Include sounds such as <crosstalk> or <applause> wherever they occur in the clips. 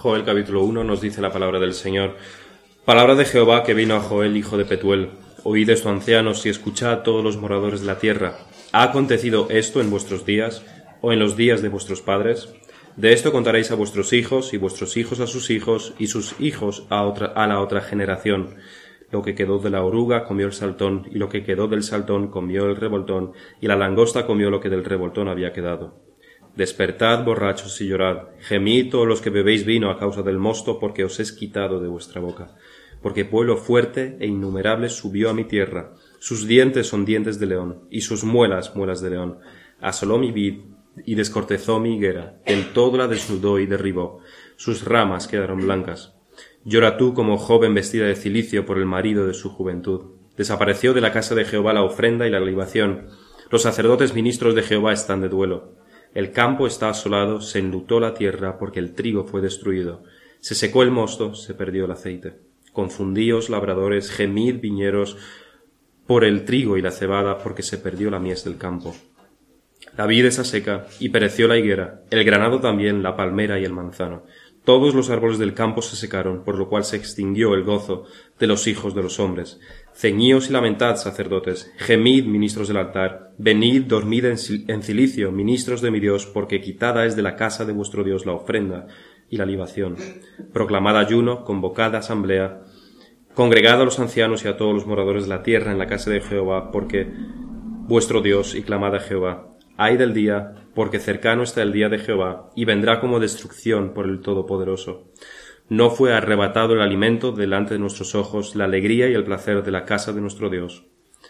Joel capítulo 1 nos dice la palabra del Señor. Palabra de Jehová que vino a Joel, hijo de Petuel. Oíd esto, ancianos, y escuchad todos los moradores de la tierra. ¿Ha acontecido esto en vuestros días o en los días de vuestros padres? De esto contaréis a vuestros hijos y vuestros hijos a sus hijos y sus hijos a, a la otra generación. Lo que quedó de la oruga comió el saltón, y lo que quedó del saltón comió el revoltón, y la langosta comió lo que del revoltón había quedado. Despertad, borrachos, y llorad. Gemid todos los que bebéis vino a causa del mosto, porque os es quitado de vuestra boca. Porque pueblo fuerte e innumerable subió a mi tierra. Sus dientes son dientes de león, y sus muelas muelas de león. Asoló mi vid, y descortezó mi higuera. El todo la desnudó y derribó. Sus ramas quedaron blancas. Llora tú como joven vestida de cilicio por el marido de su juventud. Desapareció de la casa de Jehová la ofrenda y la libación. Los sacerdotes ministros de Jehová están de duelo. El campo está asolado, se enlutó la tierra porque el trigo fue destruido. Se secó el mosto, se perdió el aceite. Confundíos labradores, gemid viñeros por el trigo y la cebada porque se perdió la mies del campo. La vid está seca y pereció la higuera, el granado también, la palmera y el manzano. Todos los árboles del campo se secaron, por lo cual se extinguió el gozo de los hijos de los hombres. Ceñíos y lamentad, sacerdotes, gemid, ministros del altar, venid, dormid en cilicio, ministros de mi Dios, porque quitada es de la casa de vuestro Dios la ofrenda y la libación. Proclamad ayuno, convocad asamblea, congregad a los ancianos y a todos los moradores de la tierra en la casa de Jehová, porque vuestro Dios, y clamad a Jehová. Ay del día, porque cercano está el día de Jehová, y vendrá como destrucción por el Todopoderoso. No fue arrebatado el alimento delante de nuestros ojos, la alegría y el placer de la casa de nuestro Dios.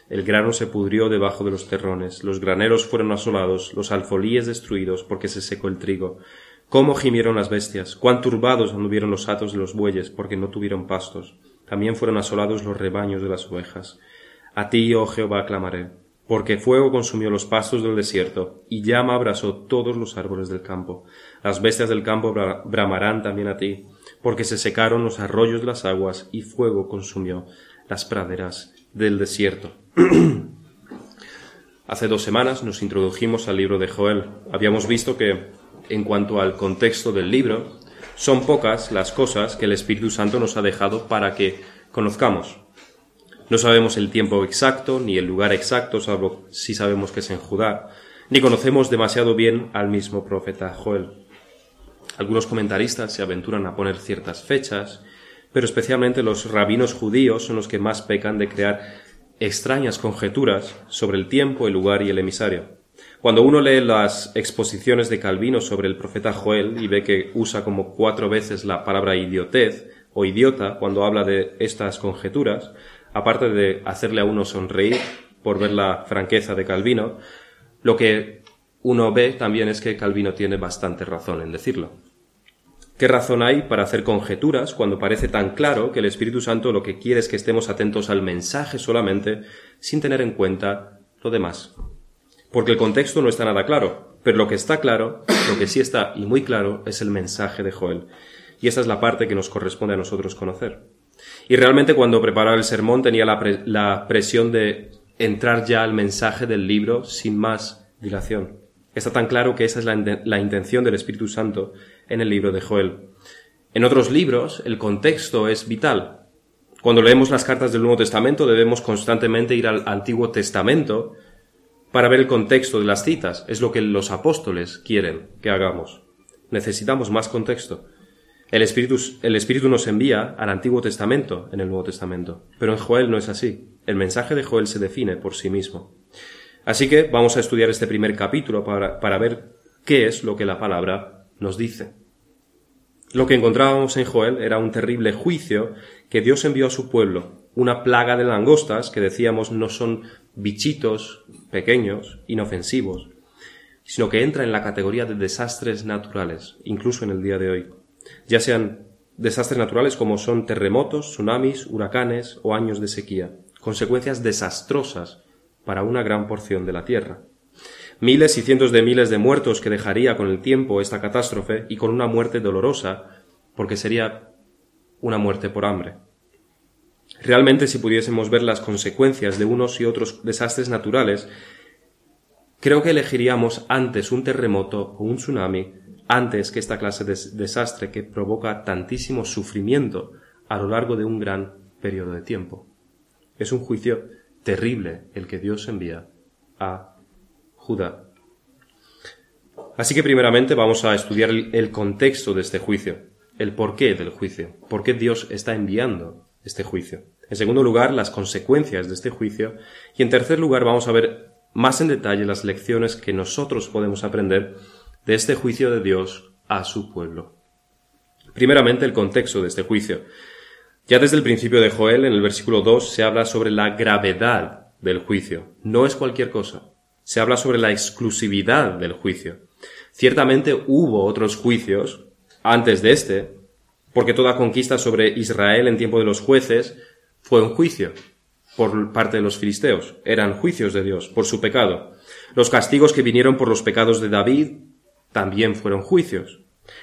El grano se pudrió debajo de los terrones, los graneros fueron asolados, los alfolíes destruidos, porque se secó el trigo. Cómo gimieron las bestias, cuán turbados anduvieron los atos de los bueyes, porque no tuvieron pastos. También fueron asolados los rebaños de las ovejas. A ti, oh Jehová, clamaré, porque fuego consumió los pastos del desierto, y llama abrasó todos los árboles del campo. Las bestias del campo bramarán también a ti, porque se secaron los arroyos las aguas y fuego consumió las praderas del desierto. <clears throat> Hace dos semanas nos introdujimos al libro de Joel. Habíamos visto que, en cuanto al contexto del libro, son pocas las cosas que el Espíritu Santo nos ha dejado para que conozcamos. No sabemos el tiempo exacto ni el lugar exacto, salvo si sabemos que es en Judá, ni conocemos demasiado bien al mismo profeta Joel. Algunos comentaristas se aventuran a poner ciertas fechas, pero especialmente los rabinos judíos son los que más pecan de crear extrañas conjeturas sobre el tiempo, el lugar y el emisario. Cuando uno lee las exposiciones de Calvino sobre el profeta Joel y ve que usa como cuatro veces la palabra idiotez o idiota cuando habla de estas conjeturas, aparte de hacerle a uno sonreír por ver la franqueza de Calvino, lo que uno ve también es que Calvino tiene bastante razón en decirlo. ¿Qué razón hay para hacer conjeturas cuando parece tan claro que el Espíritu Santo lo que quiere es que estemos atentos al mensaje solamente sin tener en cuenta lo demás? Porque el contexto no está nada claro, pero lo que está claro, lo que sí está y muy claro, es el mensaje de Joel. Y esa es la parte que nos corresponde a nosotros conocer. Y realmente cuando preparaba el sermón tenía la, presión de entrar ya al mensaje del libro sin más dilación. Está tan claro que esa es la intención del Espíritu Santo en el libro de Joel. En otros libros, el contexto es vital. Cuando leemos las cartas del Nuevo Testamento debemos constantemente ir al Antiguo Testamento para ver el contexto de las citas. Es lo que los apóstoles quieren que hagamos. Necesitamos más contexto. El Espíritu, el Espíritu nos envía al Antiguo Testamento en el Nuevo Testamento. Pero en Joel no es así. El mensaje de Joel se define por sí mismo. Así que vamos a estudiar este primer capítulo para, para ver qué es lo que la palabra nos dice. Lo que encontrábamos en Joel era un terrible juicio que Dios envió a su pueblo, una plaga de langostas que decíamos no son bichitos pequeños, inofensivos, sino que entra en la categoría de desastres naturales, incluso en el día de hoy, ya sean desastres naturales como son terremotos, tsunamis, huracanes o años de sequía, consecuencias desastrosas para una gran porción de la tierra miles y cientos de miles de muertos que dejaría con el tiempo esta catástrofe y con una muerte dolorosa, porque sería una muerte por hambre. Realmente si pudiésemos ver las consecuencias de unos y otros desastres naturales, creo que elegiríamos antes un terremoto o un tsunami antes que esta clase de desastre que provoca tantísimo sufrimiento a lo largo de un gran periodo de tiempo. Es un juicio terrible el que Dios envía a Judá. Así que primeramente vamos a estudiar el contexto de este juicio, el porqué del juicio, por qué Dios está enviando este juicio. En segundo lugar, las consecuencias de este juicio. Y en tercer lugar, vamos a ver más en detalle las lecciones que nosotros podemos aprender de este juicio de Dios a su pueblo. Primeramente, el contexto de este juicio. Ya desde el principio de Joel, en el versículo 2, se habla sobre la gravedad del juicio. No es cualquier cosa. Se habla sobre la exclusividad del juicio. Ciertamente hubo otros juicios antes de este, porque toda conquista sobre Israel en tiempo de los jueces fue un juicio por parte de los filisteos. Eran juicios de Dios por su pecado. Los castigos que vinieron por los pecados de David también fueron juicios.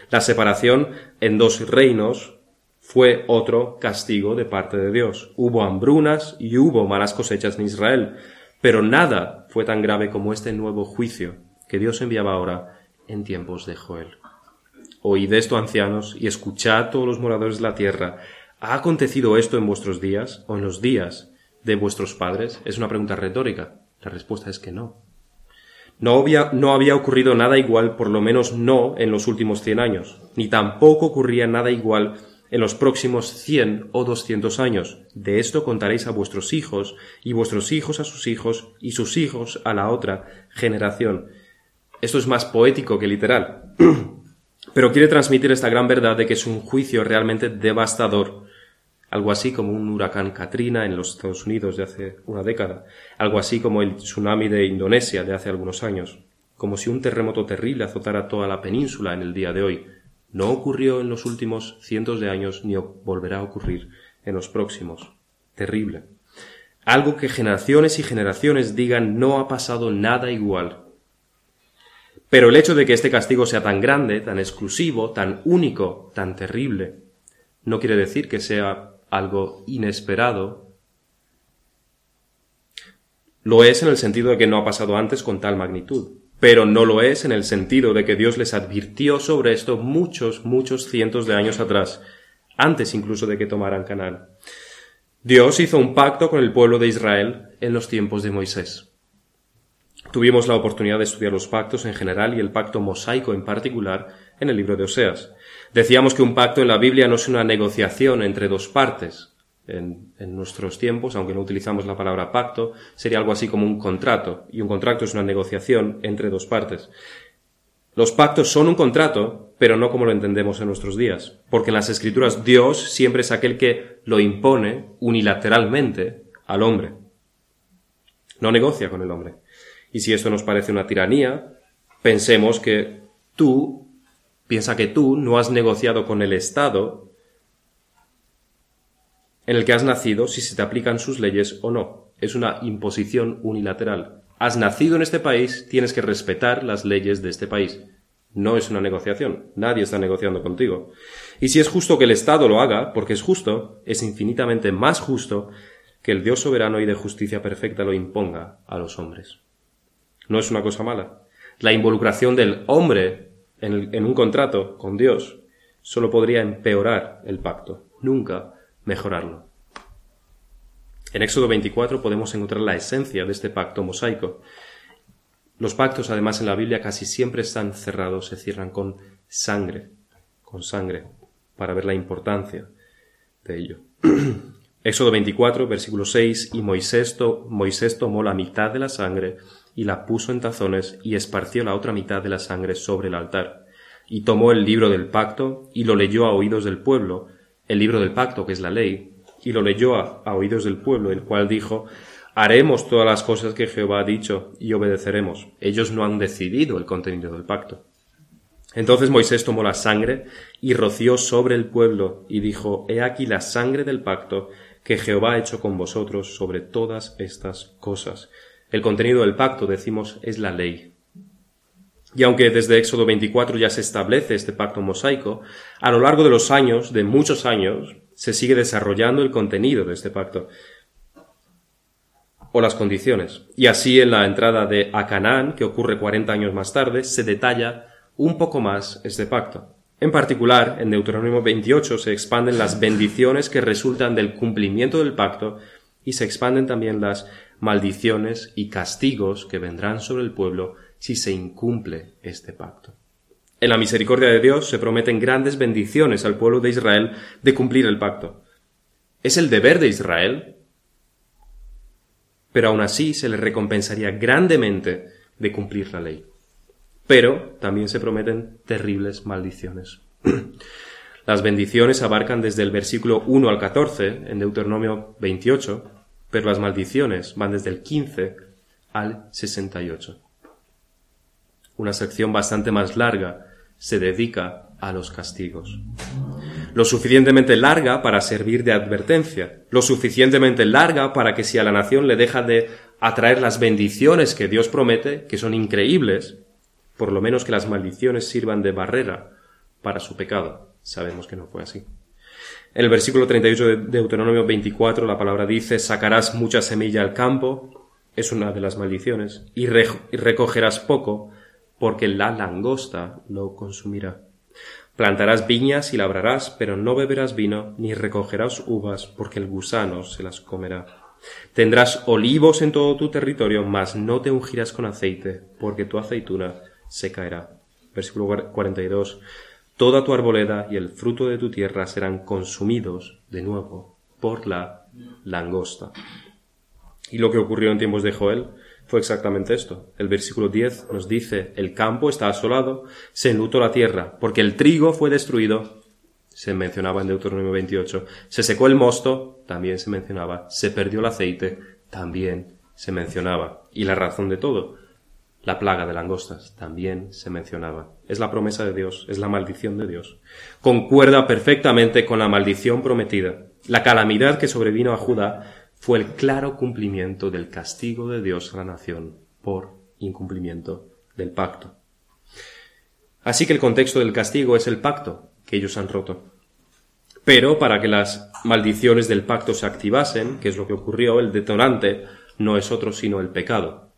La separación en dos reinos fue otro castigo de parte de Dios. Hubo hambrunas y hubo malas cosechas en Israel, pero nada fue tan grave como este nuevo juicio que Dios enviaba ahora en tiempos de Joel. Oíd esto, ancianos, y escuchad todos los moradores de la tierra. ¿Ha acontecido esto en vuestros días o en los días de vuestros padres? Es una pregunta retórica. La respuesta es que no. No había, no había ocurrido nada igual, por lo menos no en los últimos cien años, ni tampoco ocurría nada igual en los próximos cien o doscientos años. De esto contaréis a vuestros hijos, y vuestros hijos a sus hijos, y sus hijos a la otra generación. Esto es más poético que literal. <clears throat> Pero quiere transmitir esta gran verdad de que es un juicio realmente devastador, algo así como un huracán Katrina en los Estados Unidos de hace una década, algo así como el tsunami de Indonesia de hace algunos años, como si un terremoto terrible azotara toda la península en el día de hoy. No ocurrió en los últimos cientos de años ni volverá a ocurrir en los próximos. Terrible. Algo que generaciones y generaciones digan no ha pasado nada igual pero el hecho de que este castigo sea tan grande, tan exclusivo, tan único, tan terrible, no quiere decir que sea algo inesperado. Lo es en el sentido de que no ha pasado antes con tal magnitud, pero no lo es en el sentido de que Dios les advirtió sobre esto muchos, muchos cientos de años atrás, antes incluso de que tomaran Canaán. Dios hizo un pacto con el pueblo de Israel en los tiempos de Moisés. Tuvimos la oportunidad de estudiar los pactos en general y el pacto mosaico en particular en el libro de Oseas. Decíamos que un pacto en la Biblia no es una negociación entre dos partes. En, nuestros tiempos, aunque no utilizamos la palabra pacto, sería algo así como un contrato, y un contrato es una negociación entre dos partes. Los pactos son un contrato, pero no como lo entendemos en nuestros días, porque en las escrituras Dios siempre es aquel que lo impone unilateralmente al hombre. No negocia con el hombre. Y si esto nos parece una tiranía, pensemos que tú, piensa que tú no has negociado con el Estado en el que has nacido si se te aplican sus leyes o no. Es una imposición unilateral. Has nacido en este país, tienes que respetar las leyes de este país. No es una negociación. Nadie está negociando contigo. Y si es justo que el Estado lo haga, porque es justo, es infinitamente más justo que el Dios soberano y de justicia perfecta lo imponga a los hombres. No es una cosa mala. La involucración del hombre en, un contrato con Dios solo podría empeorar el pacto, nunca mejorarlo. En Éxodo 24 podemos encontrar la esencia de este pacto mosaico. Los pactos, además, en la Biblia casi siempre están cerrados, se cierran con sangre, con sangre, para ver la importancia de ello. <clears throat> Éxodo 24, versículo 6, y Moisés, Moisés tomó la mitad de la sangre y la puso en tazones y esparció la otra mitad de la sangre sobre el altar. Y tomó el libro del pacto y lo leyó a oídos del pueblo, el libro del pacto que es la ley, y lo leyó a, oídos del pueblo, el cual dijo, haremos todas las cosas que Jehová ha dicho y obedeceremos. Ellos no han decidido el contenido del pacto. Entonces Moisés tomó la sangre y roció sobre el pueblo y dijo, He aquí la sangre del pacto que Jehová ha hecho con vosotros sobre todas estas cosas. El contenido del pacto, decimos, es la ley. Y aunque desde Éxodo 24 ya se establece este pacto mosaico, a lo largo de los años, de muchos años, se sigue desarrollando el contenido de este pacto o las condiciones. Y así en la entrada de Acanán, que ocurre 40 años más tarde, se detalla un poco más este pacto. En particular, en Deuteronomio 28 se expanden las bendiciones que resultan del cumplimiento del pacto y se expanden también las maldiciones y castigos que vendrán sobre el pueblo si se incumple este pacto. En la misericordia de Dios se prometen grandes bendiciones al pueblo de Israel de cumplir el pacto. Es el deber de Israel, pero aún así se le recompensaría grandemente de cumplir la ley. Pero también se prometen terribles maldiciones. <clears throat> Las bendiciones abarcan desde el versículo 1 al 14 en Deuteronomio 28, pero las maldiciones van desde el 15 al 68. Una sección bastante más larga se dedica a los castigos. Lo suficientemente larga para servir de advertencia, lo suficientemente larga para que si a la nación le deja de atraer las bendiciones que Dios promete, que son increíbles, por lo menos que las maldiciones sirvan de barrera para su pecado. Sabemos que no fue así. En el versículo 38 de Deuteronomio 24 la palabra dice, sacarás mucha semilla al campo, es una de las maldiciones, y, recogerás poco, porque la langosta lo consumirá. Plantarás viñas y labrarás, pero no beberás vino, ni recogerás uvas, porque el gusano se las comerá. Tendrás olivos en todo tu territorio, mas no te ungirás con aceite, porque tu aceituna se caerá. Versículo 42. Toda tu arboleda y el fruto de tu tierra serán consumidos de nuevo por la langosta. Y lo que ocurrió en tiempos de Joel fue exactamente esto. El versículo 10 nos dice, el campo está asolado, se enlutó la tierra, porque el trigo fue destruido, se mencionaba en Deuteronomio 28, se secó el mosto, también se mencionaba, se perdió el aceite, también se mencionaba. Y la razón de todo, la plaga de langostas también se mencionaba. Es la promesa de Dios, es la maldición de Dios. Concuerda perfectamente con la maldición prometida. La calamidad que sobrevino a Judá fue el claro cumplimiento del castigo de Dios a la nación por incumplimiento del pacto. Así que el contexto del castigo es el pacto que ellos han roto. Pero para que las maldiciones del pacto se activasen, que es lo que ocurrió, el detonante no es otro sino el pecado.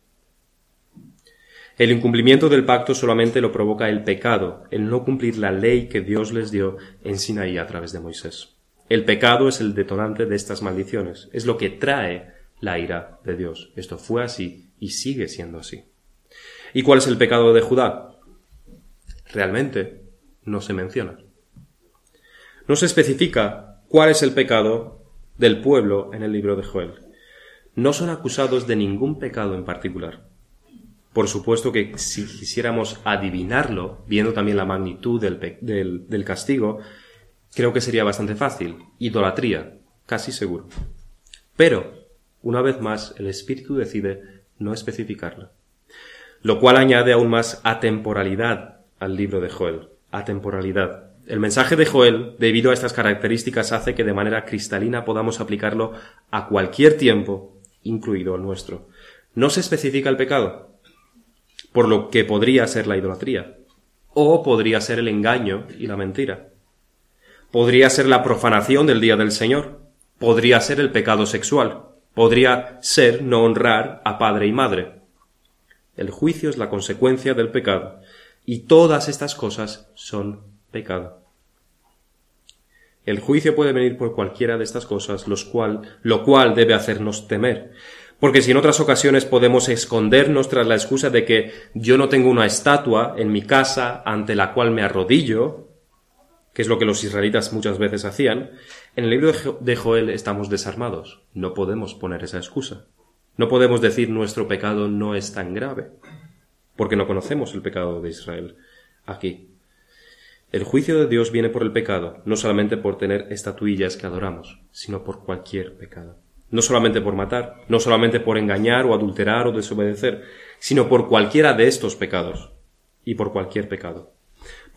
El incumplimiento del pacto solamente lo provoca el pecado, el no cumplir la ley que Dios les dio en Sinaí a través de Moisés. El pecado es el detonante de estas maldiciones, es lo que trae la ira de Dios. Esto fue así y sigue siendo así. ¿Y cuál es el pecado de Judá? Realmente no se menciona. No se especifica cuál es el pecado del pueblo en el libro de Joel. No son acusados de ningún pecado en particular. Por supuesto que si quisiéramos adivinarlo, viendo también la magnitud del, castigo, creo que sería bastante fácil. Idolatría, casi seguro. Pero, una vez más, el Espíritu decide no especificarla. Lo cual añade aún más atemporalidad al libro de Joel. Atemporalidad. El mensaje de Joel, debido a estas características, hace que de manera cristalina podamos aplicarlo a cualquier tiempo, incluido el nuestro. No se especifica el pecado, por lo que podría ser la idolatría, o podría ser el engaño y la mentira. Podría ser la profanación del día del Señor, podría ser el pecado sexual, podría ser no honrar a padre y madre. El juicio es la consecuencia del pecado, y todas estas cosas son pecado. El juicio puede venir por cualquiera de estas cosas, los cual, lo cual debe hacernos temer, porque si en otras ocasiones podemos escondernos tras la excusa de que yo no tengo una estatua en mi casa ante la cual me arrodillo, que es lo que los israelitas muchas veces hacían, en el libro de Joel estamos desarmados. No podemos poner esa excusa. No podemos decir nuestro pecado no es tan grave, porque no conocemos el pecado de Israel aquí. El juicio de Dios viene por el pecado, no solamente por tener estatuillas que adoramos, sino por cualquier pecado no solamente por matar, no solamente por engañar o adulterar o desobedecer, sino por cualquiera de estos pecados y por cualquier pecado.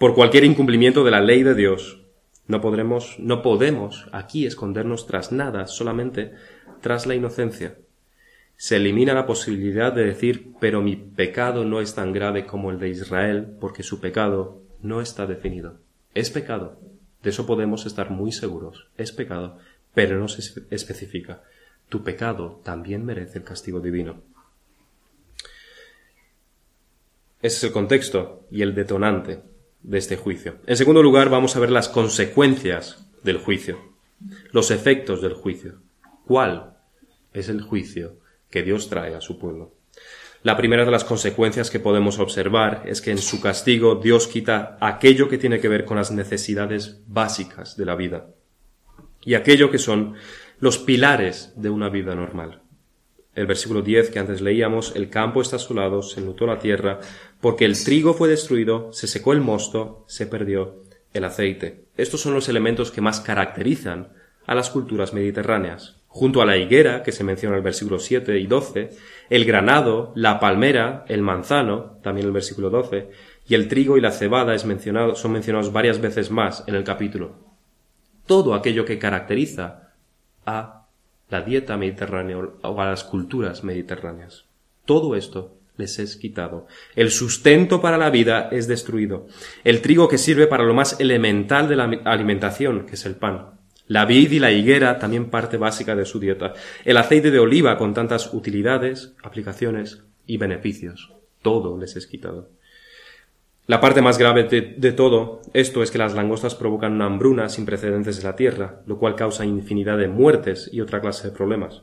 Por cualquier incumplimiento de la ley de Dios. No podremos, no podemos aquí escondernos tras nada, solamente tras la inocencia. Se elimina la posibilidad de decir, pero mi pecado no es tan grave como el de Israel, porque su pecado no está definido. Es pecado. De eso podemos estar muy seguros. Es pecado, pero no se especifica tu pecado también merece el castigo divino. Ese es el contexto y el detonante de este juicio. En segundo lugar, vamos a ver las consecuencias del juicio, los efectos del juicio. ¿Cuál es el juicio que Dios trae a su pueblo? La primera de las consecuencias que podemos observar es que en su castigo Dios quita aquello que tiene que ver con las necesidades básicas de la vida y aquello que son los pilares de una vida normal. El versículo 10 que antes leíamos, el campo está asolado, se nutó la tierra, porque el trigo fue destruido, se secó el mosto, se perdió el aceite. Estos son los elementos que más caracterizan a las culturas mediterráneas. Junto a la higuera, que se menciona en el versículo 7 y 12, el granado, la palmera, el manzano, también el versículo 12, y el trigo y la cebada es mencionado, son mencionados varias veces más en el capítulo. Todo aquello que caracteriza a la dieta mediterránea o a las culturas mediterráneas. Todo esto les es quitado. El sustento para la vida es destruido. El trigo que sirve para lo más elemental de la alimentación, que es el pan. La vid y la higuera, también parte básica de su dieta. El aceite de oliva, con tantas utilidades, aplicaciones y beneficios. Todo les es quitado. La parte más grave de, todo esto es que las langostas provocan una hambruna sin precedentes en la Tierra, lo cual causa infinidad de muertes y otra clase de problemas.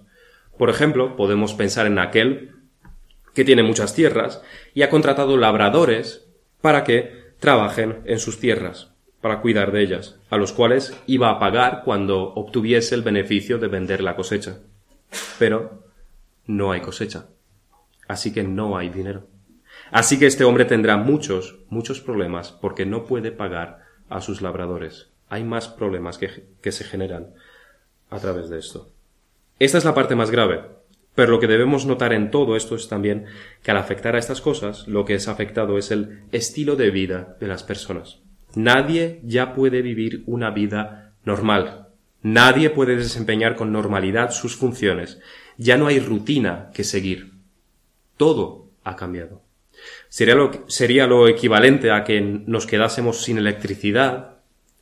Por ejemplo, podemos pensar en aquel que tiene muchas tierras y ha contratado labradores para que trabajen en sus tierras, para cuidar de ellas, a los cuales iba a pagar cuando obtuviese el beneficio de vender la cosecha. Pero no hay cosecha, así que no hay dinero. Así que este hombre tendrá muchos, muchos problemas porque no puede pagar a sus labradores. Hay más problemas que, que se generan a través de esto. Esta es la parte más grave, pero lo que debemos notar en todo esto es también que al afectar a estas cosas, lo que es afectado es el estilo de vida de las personas. Nadie ya puede vivir una vida normal. Nadie puede desempeñar con normalidad sus funciones. Ya no hay rutina que seguir. Todo ha cambiado. Sería lo, sería lo equivalente a que nos quedásemos sin electricidad,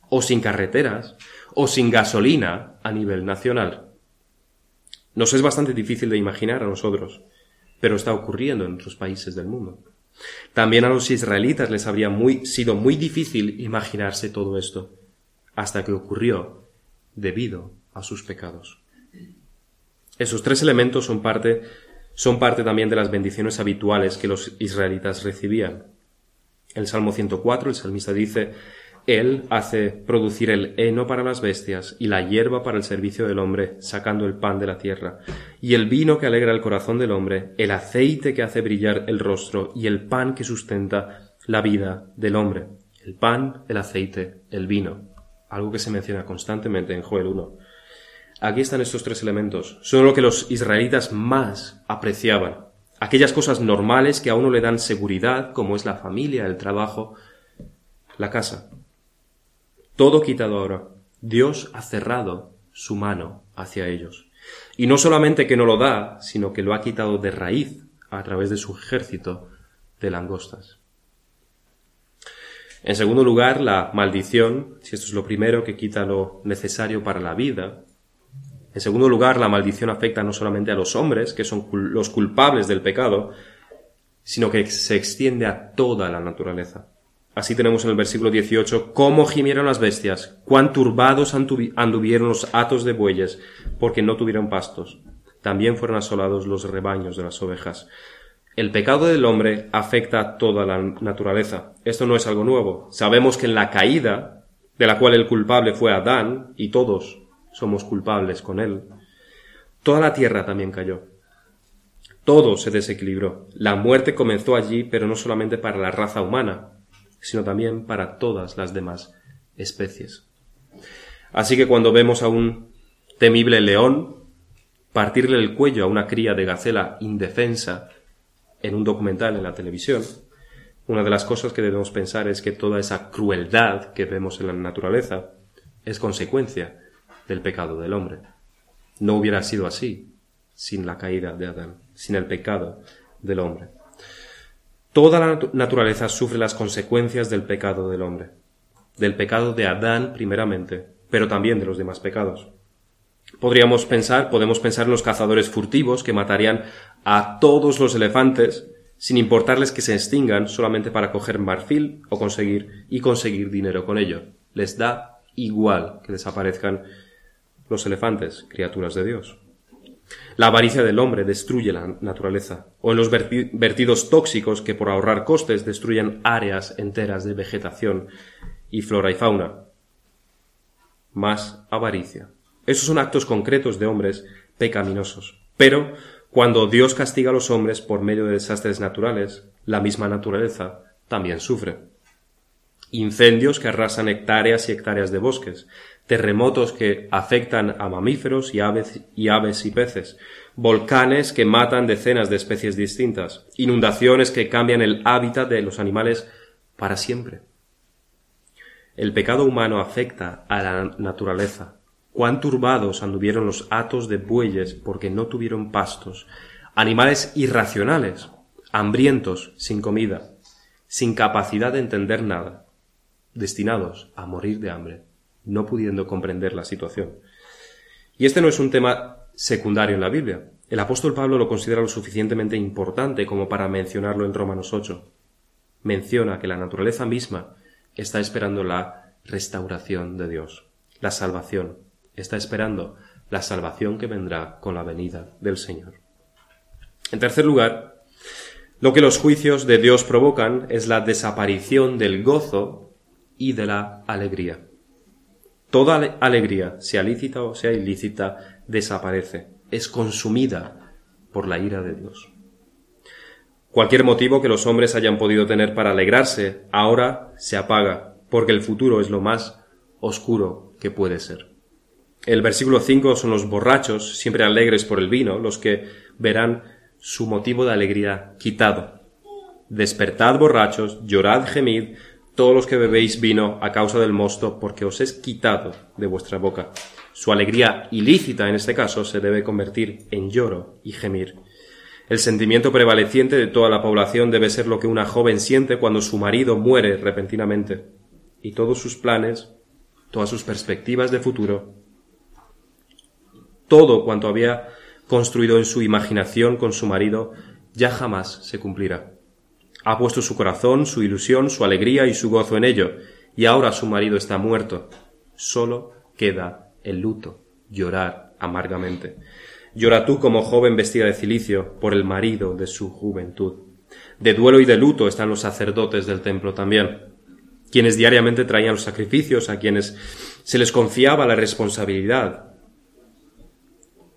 o sin carreteras, o sin gasolina a nivel nacional. Nos es bastante difícil de imaginar a nosotros, pero está ocurriendo en otros países del mundo. También a los israelitas les habría muy, sido muy difícil imaginarse todo esto, hasta que ocurrió debido a sus pecados. Esos tres elementos son parte, son parte también de las bendiciones habituales que los israelitas recibían. El Salmo 104, el salmista dice, él hace producir el heno para las bestias y la hierba para el servicio del hombre, sacando el pan de la tierra, y el vino que alegra el corazón del hombre, el aceite que hace brillar el rostro y el pan que sustenta la vida del hombre. El pan, el aceite, el vino. Algo que se menciona constantemente en Joel 1. Aquí están estos tres elementos. Son lo que los israelitas más apreciaban. Aquellas cosas normales que a uno le dan seguridad, como es la familia, el trabajo, la casa. Todo quitado ahora. Dios ha cerrado su mano hacia ellos. Y no solamente que no lo da, sino que lo ha quitado de raíz a través de su ejército de langostas. En segundo lugar, la maldición, si esto es lo primero que quita lo necesario para la vida. En segundo lugar, la maldición afecta no solamente a los hombres, que son los culpables del pecado, sino que se extiende a toda la naturaleza. Así tenemos en el versículo 18, cómo gimieron las bestias, cuán turbados anduvieron los atos de bueyes, porque no tuvieron pastos. También fueron asolados los rebaños de las ovejas. El pecado del hombre afecta a toda la naturaleza. Esto no es algo nuevo. Sabemos que en la caída, de la cual el culpable fue Adán, y todos somos culpables con él, toda la tierra también cayó. Todo se desequilibró. La muerte comenzó allí, pero no solamente para la raza humana, sino también para todas las demás especies. Así que cuando vemos a un temible león partirle el cuello a una cría de gacela indefensa en un documental en la televisión, una de las cosas que debemos pensar es que toda esa crueldad que vemos en la naturaleza es consecuencia del pecado del hombre. No hubiera sido así sin la caída de Adán, sin el pecado del hombre. Toda la naturaleza sufre las consecuencias del pecado del hombre, del pecado de Adán primeramente, pero también de los demás pecados. Podríamos pensar, podemos pensar en los cazadores furtivos que matarían a todos los elefantes sin importarles que se extingan solamente para coger marfil o conseguir y conseguir dinero con ello. Les da igual que desaparezcan los elefantes, criaturas de Dios. La avaricia del hombre destruye la naturaleza, o en los vertidos tóxicos que por ahorrar costes destruyen áreas enteras de vegetación y flora y fauna. Más avaricia. Esos son actos concretos de hombres pecaminosos. Pero cuando Dios castiga a los hombres por medio de desastres naturales, la misma naturaleza también sufre. Incendios que arrasan hectáreas y hectáreas de bosques, terremotos que afectan a mamíferos y aves, y aves y peces, volcanes que matan decenas de especies distintas, inundaciones que cambian el hábitat de los animales para siempre. El pecado humano afecta a la naturaleza. Cuán turbados anduvieron los atos de bueyes porque no tuvieron pastos, animales irracionales, hambrientos, sin comida, sin capacidad de entender nada, destinados a morir de hambre no pudiendo comprender la situación. Y este no es un tema secundario en la Biblia. El apóstol Pablo lo considera lo suficientemente importante como para mencionarlo en Romanos 8. Menciona que la naturaleza misma está esperando la restauración de Dios, la salvación. Está esperando la salvación que vendrá con la venida del Señor. En tercer lugar, lo que los juicios de Dios provocan es la desaparición del gozo y de la alegría. Toda alegría, sea lícita o sea ilícita, desaparece, es consumida por la ira de Dios. Cualquier motivo que los hombres hayan podido tener para alegrarse, ahora se apaga, porque el futuro es lo más oscuro que puede ser. El versículo 5 son los borrachos, siempre alegres por el vino, los que verán su motivo de alegría quitado. Despertad borrachos, llorad, gemid, todos los que bebéis vino a causa del mosto, porque os es quitado de vuestra boca. Su alegría ilícita en este caso se debe convertir en lloro y gemir. El sentimiento prevaleciente de toda la población debe ser lo que una joven siente cuando su marido muere repentinamente, y todos sus planes, todas sus perspectivas de futuro, todo cuanto había construido en su imaginación con su marido, ya jamás se cumplirá. Ha puesto su corazón, su ilusión, su alegría y su gozo en ello, y ahora su marido está muerto. Solo queda el luto, llorar amargamente. Llora tú como joven vestida de cilicio por el marido de su juventud. De duelo y de luto están los sacerdotes del templo también, quienes diariamente traían los sacrificios, a quienes se les confiaba la responsabilidad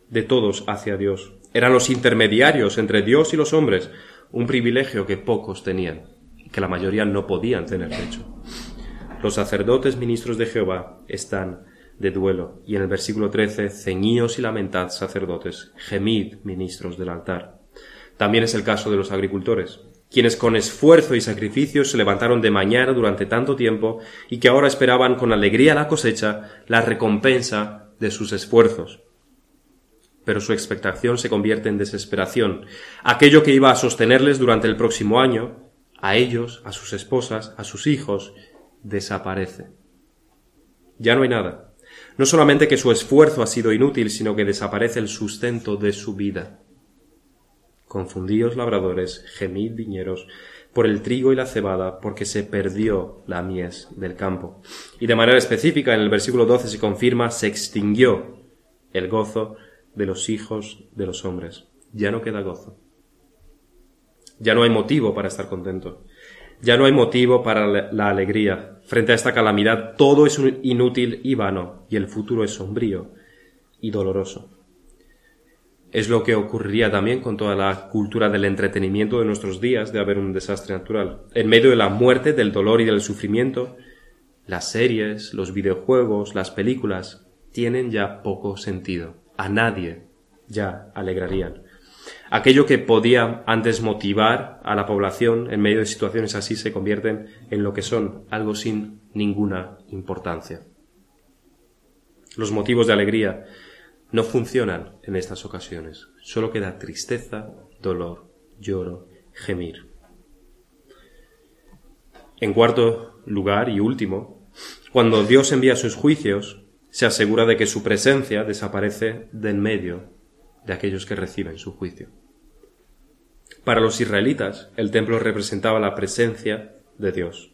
de todos hacia Dios. Eran los intermediarios entre Dios y los hombres, un privilegio que pocos tenían que la mayoría no podían tener hecho. Los sacerdotes ministros de Jehová están de duelo y en el versículo 13 ceñíos y lamentad sacerdotes, gemid ministros del altar. También es el caso de los agricultores, quienes con esfuerzo y sacrificio se levantaron de mañana durante tanto tiempo y que ahora esperaban con alegría la cosecha, la recompensa de sus esfuerzos pero su expectación se convierte en desesperación. Aquello que iba a sostenerles durante el próximo año, a ellos, a sus esposas, a sus hijos, desaparece. Ya no hay nada. No solamente que su esfuerzo ha sido inútil, sino que desaparece el sustento de su vida. Confundíos labradores, gemid viñeros, por el trigo y la cebada, porque se perdió la mies del campo. Y de manera específica, en el versículo 12 se confirma, se extinguió el gozo de los hijos de los hombres. Ya no queda gozo. Ya no hay motivo para estar contento. Ya no hay motivo para la alegría. Frente a esta calamidad todo es inútil y vano, y el futuro es sombrío y doloroso. Es lo que ocurriría también con toda la cultura del entretenimiento de nuestros días de haber un desastre natural. En medio de la muerte, del dolor y del sufrimiento, las series, los videojuegos, las películas tienen ya poco sentido a nadie ya alegrarían. Aquello que podía antes motivar a la población en medio de situaciones así se convierten en lo que son, algo sin ninguna importancia. Los motivos de alegría no funcionan en estas ocasiones. Solo queda tristeza, dolor, lloro, gemir. En cuarto lugar y último, cuando Dios envía sus juicios, se asegura de que su presencia desaparece de en medio de aquellos que reciben su juicio. Para los israelitas, el templo representaba la presencia de Dios.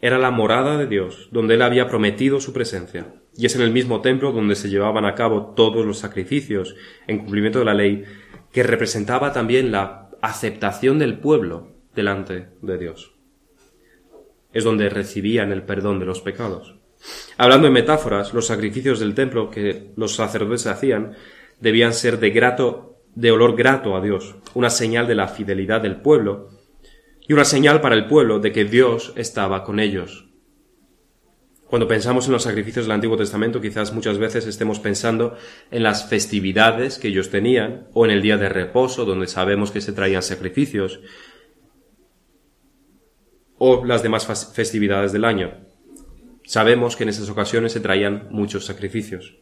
Era la morada de Dios, donde Él había prometido su presencia. Y es en el mismo templo donde se llevaban a cabo todos los sacrificios en cumplimiento de la ley, que representaba también la aceptación del pueblo delante de Dios. Es donde recibían el perdón de los pecados. Hablando en metáforas, los sacrificios del templo que los sacerdotes hacían debían ser de grato, de olor grato a Dios, una señal de la fidelidad del pueblo y una señal para el pueblo de que Dios estaba con ellos. Cuando pensamos en los sacrificios del Antiguo Testamento, quizás muchas veces estemos pensando en las festividades que ellos tenían, o en el día de reposo, donde sabemos que se traían sacrificios, o las demás festividades del año. Sabemos que en esas ocasiones se traían muchos sacrificios.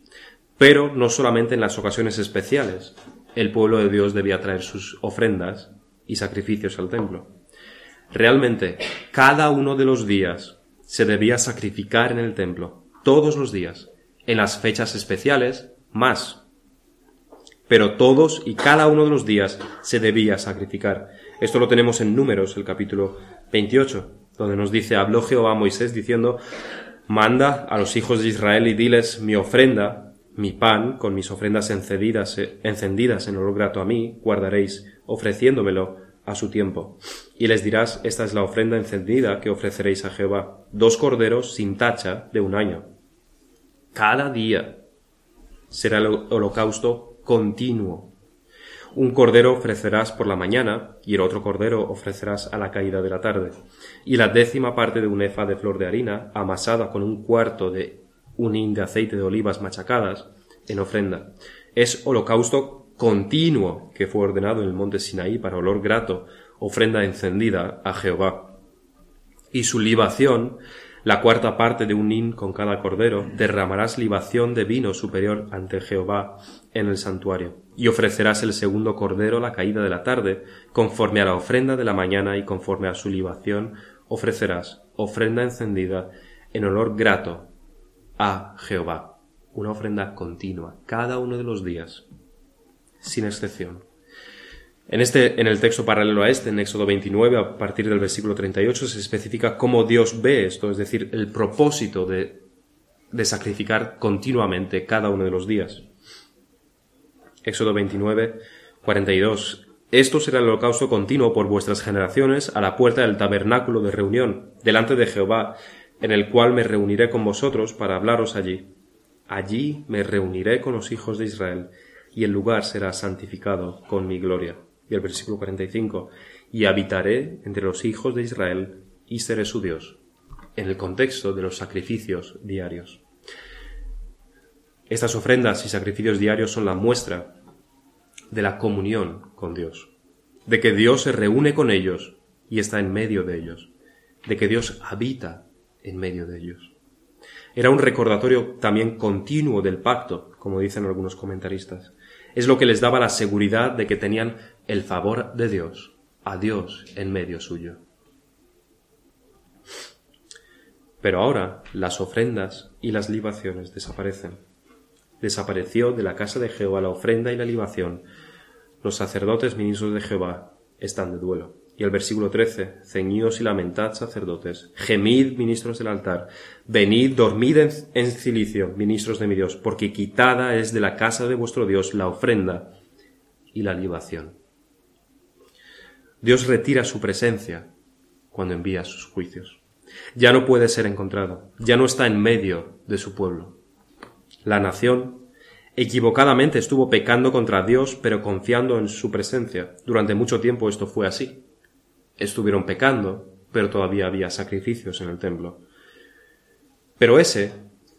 Pero no solamente en las ocasiones especiales. El pueblo de Dios debía traer sus ofrendas y sacrificios al templo. Realmente, cada uno de los días se debía sacrificar en el templo, todos los días, en las fechas especiales, más. Pero todos y cada uno de los días se debía sacrificar. Esto lo tenemos en Números, el capítulo 28, donde nos dice, habló Jehová a Moisés diciendo, manda a los hijos de Israel y diles mi ofrenda, mi pan, con mis ofrendas encendidas, encendidas en olor grato a mí, guardaréis, ofreciéndomelo a su tiempo. Y les dirás, esta es la ofrenda encendida que ofreceréis a Jehová, dos corderos sin tacha de un año. Cada día será el holocausto continuo. Un cordero ofrecerás por la mañana y el otro cordero ofrecerás a la caída de la tarde. Y la décima parte de un efa de flor de harina amasada con un cuarto de un hin de aceite de olivas machacadas en ofrenda. Es holocausto continuo que fue ordenado en el monte Sinaí para olor grato, ofrenda encendida a Jehová. Y su libación, la cuarta parte de un hin con cada cordero, derramarás libación de vino superior ante Jehová en el santuario. Y ofrecerás el segundo cordero la caída de la tarde, conforme a la ofrenda de la mañana y conforme a su libación, ofrecerás ofrenda encendida en olor grato a Jehová. Una ofrenda continua, cada uno de los días sin excepción. En, este, en el texto paralelo a este, en Éxodo 29, a partir del versículo 38, se especifica cómo Dios ve esto, es decir, el propósito de, de sacrificar continuamente cada uno de los días. Éxodo 29, 42. Esto será el holocausto continuo por vuestras generaciones a la puerta del tabernáculo de reunión, delante de Jehová, en el cual me reuniré con vosotros para hablaros allí. Allí me reuniré con los hijos de Israel y el lugar será santificado con mi gloria. Y el versículo 45, y habitaré entre los hijos de Israel y seré su Dios, en el contexto de los sacrificios diarios. Estas ofrendas y sacrificios diarios son la muestra de la comunión con Dios, de que Dios se reúne con ellos y está en medio de ellos, de que Dios habita en medio de ellos. Era un recordatorio también continuo del pacto, como dicen algunos comentaristas es lo que les daba la seguridad de que tenían el favor de Dios, a Dios en medio suyo. Pero ahora las ofrendas y las libaciones desaparecen. Desapareció de la casa de Jehová la ofrenda y la libación. Los sacerdotes ministros de Jehová están de duelo. Y el versículo 13, ceñíos y lamentad sacerdotes, gemid ministros del altar, venid, dormid en, en, cilicio, ministros de mi Dios, porque quitada es de la casa de vuestro Dios la ofrenda y la libación. Dios retira su presencia cuando envía sus juicios. Ya no puede ser encontrado, ya no está en medio de su pueblo. La nación equivocadamente estuvo pecando contra Dios, pero confiando en su presencia. Durante mucho tiempo esto fue así estuvieron pecando, pero todavía había sacrificios en el templo. Pero ese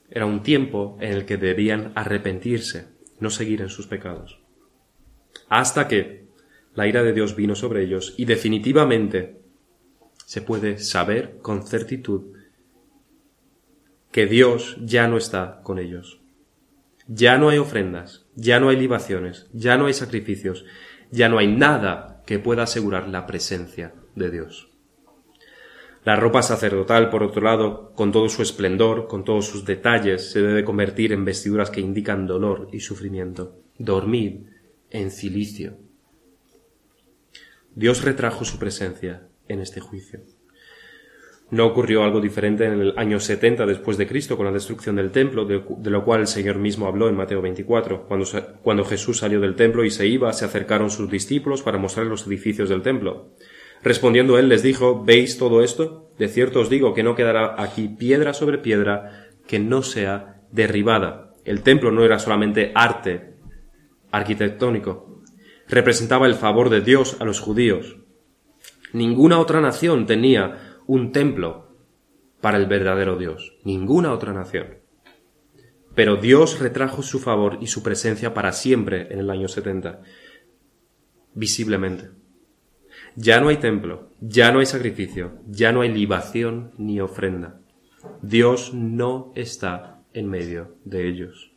era un tiempo en el que debían arrepentirse, no seguir en sus pecados. Hasta que la ira de Dios vino sobre ellos y definitivamente se puede saber con certitud que Dios ya no está con ellos. Ya no hay ofrendas, ya no hay libaciones, ya no hay sacrificios, ya no hay nada que pueda asegurar la presencia de Dios. La ropa sacerdotal, por otro lado, con todo su esplendor, con todos sus detalles, se debe convertir en vestiduras que indican dolor y sufrimiento. Dormid en cilicio. Dios retrajo su presencia en este juicio. No ocurrió algo diferente en el año 70 después de Cristo con la destrucción del templo, de, lo cual el Señor mismo habló en Mateo 24. Cuando, cuando Jesús salió del templo y se iba, se acercaron sus discípulos para mostrar los edificios del templo. Respondiendo él les dijo, ¿veis todo esto? De cierto os digo que no quedará aquí piedra sobre piedra que no sea derribada. El templo no era solamente arte arquitectónico, representaba el favor de Dios a los judíos. Ninguna otra nación tenía un templo para el verdadero Dios, ninguna otra nación. Pero Dios retrajo su favor y su presencia para siempre en el año 70, visiblemente. Ya no hay templo, ya no hay sacrificio, ya no hay libación ni ofrenda. Dios no está en medio de ellos.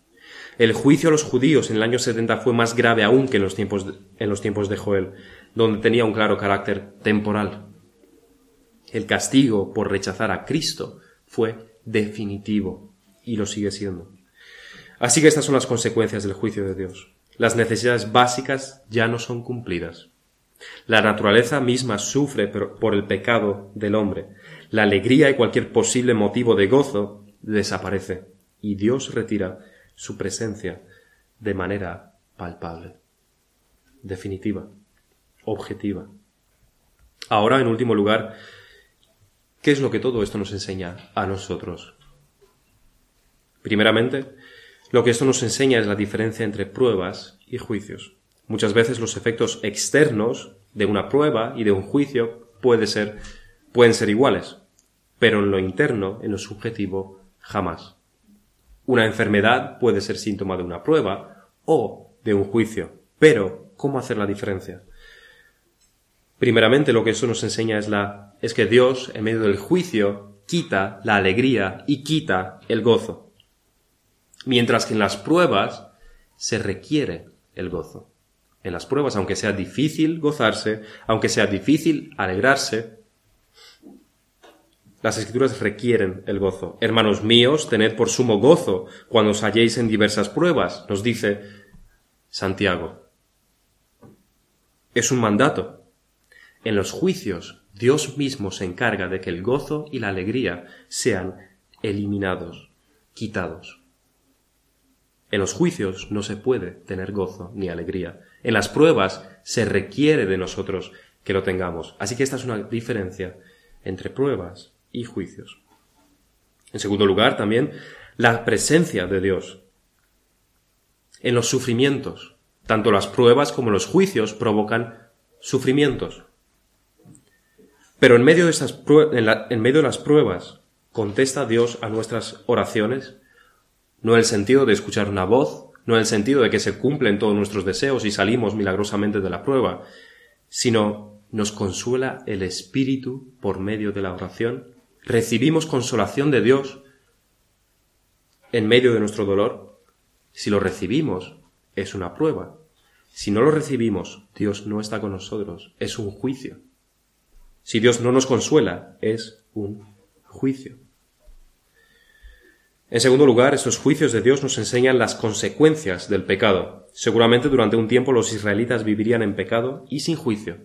El juicio a los judíos en el año 70 fue más grave aún que en los tiempos de, en los tiempos de Joel, donde tenía un claro carácter temporal. El castigo por rechazar a Cristo fue definitivo y lo sigue siendo. Así que estas son las consecuencias del juicio de Dios. Las necesidades básicas ya no son cumplidas. La naturaleza misma sufre por el pecado del hombre. La alegría y cualquier posible motivo de gozo desaparece y Dios retira su presencia de manera palpable, definitiva, objetiva. Ahora, en último lugar, ¿Qué es lo que todo esto nos enseña a nosotros? Primeramente, lo que esto nos enseña es la diferencia entre pruebas y juicios. Muchas veces los efectos externos de una prueba y de un juicio puede ser, pueden ser iguales, pero en lo interno, en lo subjetivo, jamás. Una enfermedad puede ser síntoma de una prueba o de un juicio, pero ¿cómo hacer la diferencia? Primeramente lo que eso nos enseña es la es que Dios en medio del juicio quita la alegría y quita el gozo. Mientras que en las pruebas se requiere el gozo. En las pruebas, aunque sea difícil gozarse, aunque sea difícil alegrarse, las escrituras requieren el gozo. Hermanos míos, tened por sumo gozo cuando os halléis en diversas pruebas, nos dice Santiago. Es un mandato. En los juicios, Dios mismo se encarga de que el gozo y la alegría sean eliminados, quitados. En los juicios no se puede tener gozo ni alegría. En las pruebas se requiere de nosotros que lo tengamos. Así que esta es una diferencia entre pruebas y juicios. En segundo lugar, también la presencia de Dios. En los sufrimientos, tanto las pruebas como los juicios provocan sufrimientos. Pero en medio de, esas en, medio de las pruebas, ¿contesta Dios a nuestras oraciones? No en el sentido de escuchar una voz, no en el sentido de que se cumplen todos nuestros deseos y salimos milagrosamente de la prueba, sino nos consuela el Espíritu por medio de la oración. Recibimos consolación de Dios en medio de nuestro dolor. Si lo recibimos, es una prueba. Si no lo recibimos, Dios no está con nosotros, es un juicio. Si Dios no nos consuela, es un juicio. En segundo lugar, estos juicios de Dios nos enseñan las consecuencias del pecado. Seguramente durante un tiempo los israelitas vivirían en pecado y sin juicio.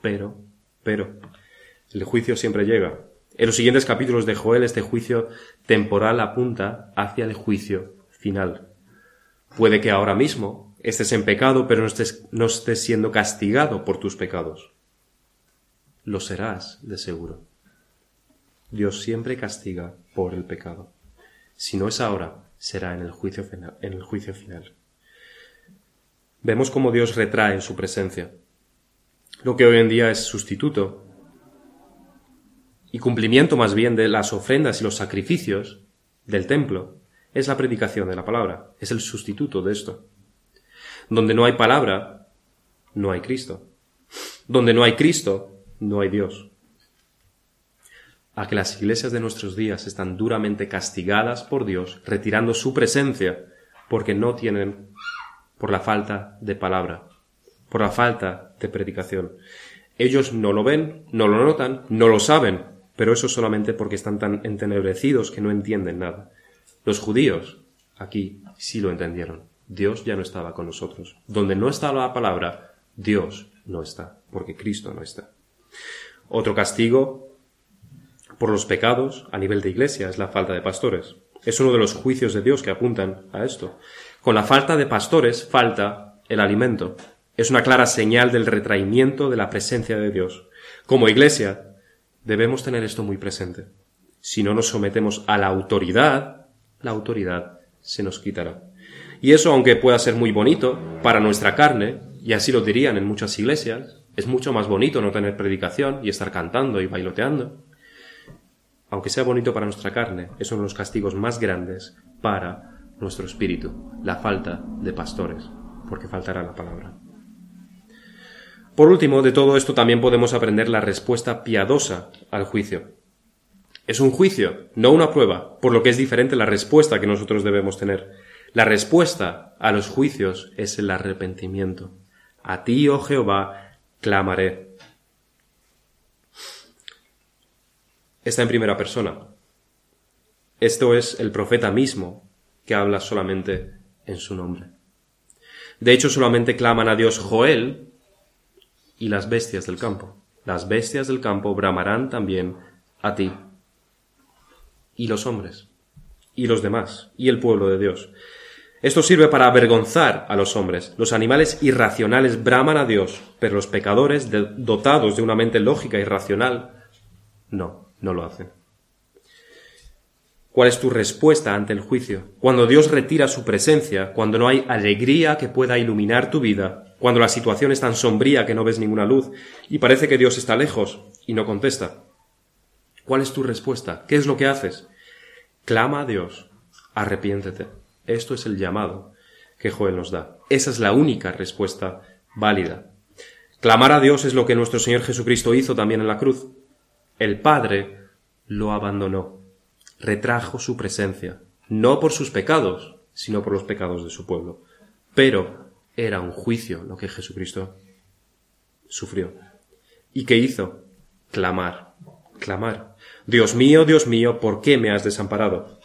Pero, pero, el juicio siempre llega. En los siguientes capítulos de Joel este juicio temporal apunta hacia el juicio final. Puede que ahora mismo estés en pecado, pero no estés, no estés siendo castigado por tus pecados lo serás de seguro. Dios siempre castiga por el pecado. Si no es ahora, será en el juicio final. En el juicio final. Vemos cómo Dios retrae su presencia. Lo que hoy en día es sustituto y cumplimiento más bien de las ofrendas y los sacrificios del templo es la predicación de la palabra, es el sustituto de esto. Donde no hay palabra, no hay Cristo. Donde no hay Cristo, no hay Dios. A que las iglesias de nuestros días están duramente castigadas por Dios, retirando su presencia, porque no tienen, por la falta de palabra, por la falta de predicación. Ellos no lo ven, no lo notan, no lo saben, pero eso solamente porque están tan entenebrecidos que no entienden nada. Los judíos aquí sí lo entendieron. Dios ya no estaba con nosotros. Donde no estaba la palabra, Dios no está, porque Cristo no está. Otro castigo por los pecados a nivel de iglesia es la falta de pastores. Es uno de los juicios de Dios que apuntan a esto. Con la falta de pastores falta el alimento. Es una clara señal del retraimiento de la presencia de Dios. Como iglesia debemos tener esto muy presente. Si no nos sometemos a la autoridad, la autoridad se nos quitará. Y eso, aunque pueda ser muy bonito para nuestra carne, y así lo dirían en muchas iglesias, es mucho más bonito no tener predicación y estar cantando y bailoteando. Aunque sea bonito para nuestra carne, es uno de los castigos más grandes para nuestro espíritu, la falta de pastores, porque faltará la palabra. Por último, de todo esto también podemos aprender la respuesta piadosa al juicio. Es un juicio, no una prueba, por lo que es diferente la respuesta que nosotros debemos tener. La respuesta a los juicios es el arrepentimiento. A ti, oh Jehová, clamaré. Está en primera persona. Esto es el profeta mismo que habla solamente en su nombre. De hecho, solamente claman a Dios Joel y las bestias del campo. Las bestias del campo bramarán también a ti. Y los hombres, y los demás, y el pueblo de Dios. Esto sirve para avergonzar a los hombres. Los animales irracionales braman a Dios, pero los pecadores, dotados de una mente lógica y racional, no, no lo hacen. ¿Cuál es tu respuesta ante el juicio? Cuando Dios retira su presencia, cuando no hay alegría que pueda iluminar tu vida, cuando la situación es tan sombría que no ves ninguna luz y parece que Dios está lejos y no contesta. ¿Cuál es tu respuesta? ¿Qué es lo que haces? Clama a Dios, arrepiéntete. Esto es el llamado que Joel nos da. Esa es la única respuesta válida. Clamar a Dios es lo que nuestro Señor Jesucristo hizo también en la cruz. El Padre lo abandonó, retrajo su presencia, no por sus pecados, sino por los pecados de su pueblo. Pero era un juicio lo que Jesucristo sufrió. ¿Y qué hizo? Clamar, clamar. Dios mío, Dios mío, ¿por qué me has desamparado?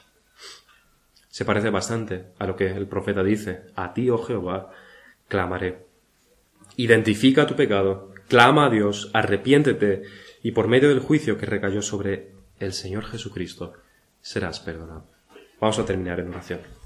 se parece bastante a lo que el profeta dice, a ti, oh Jehová, clamaré. Identifica tu pecado, clama a Dios, arrepiéntete, y por medio del juicio que recayó sobre el Señor Jesucristo, serás perdonado. Vamos a terminar en oración.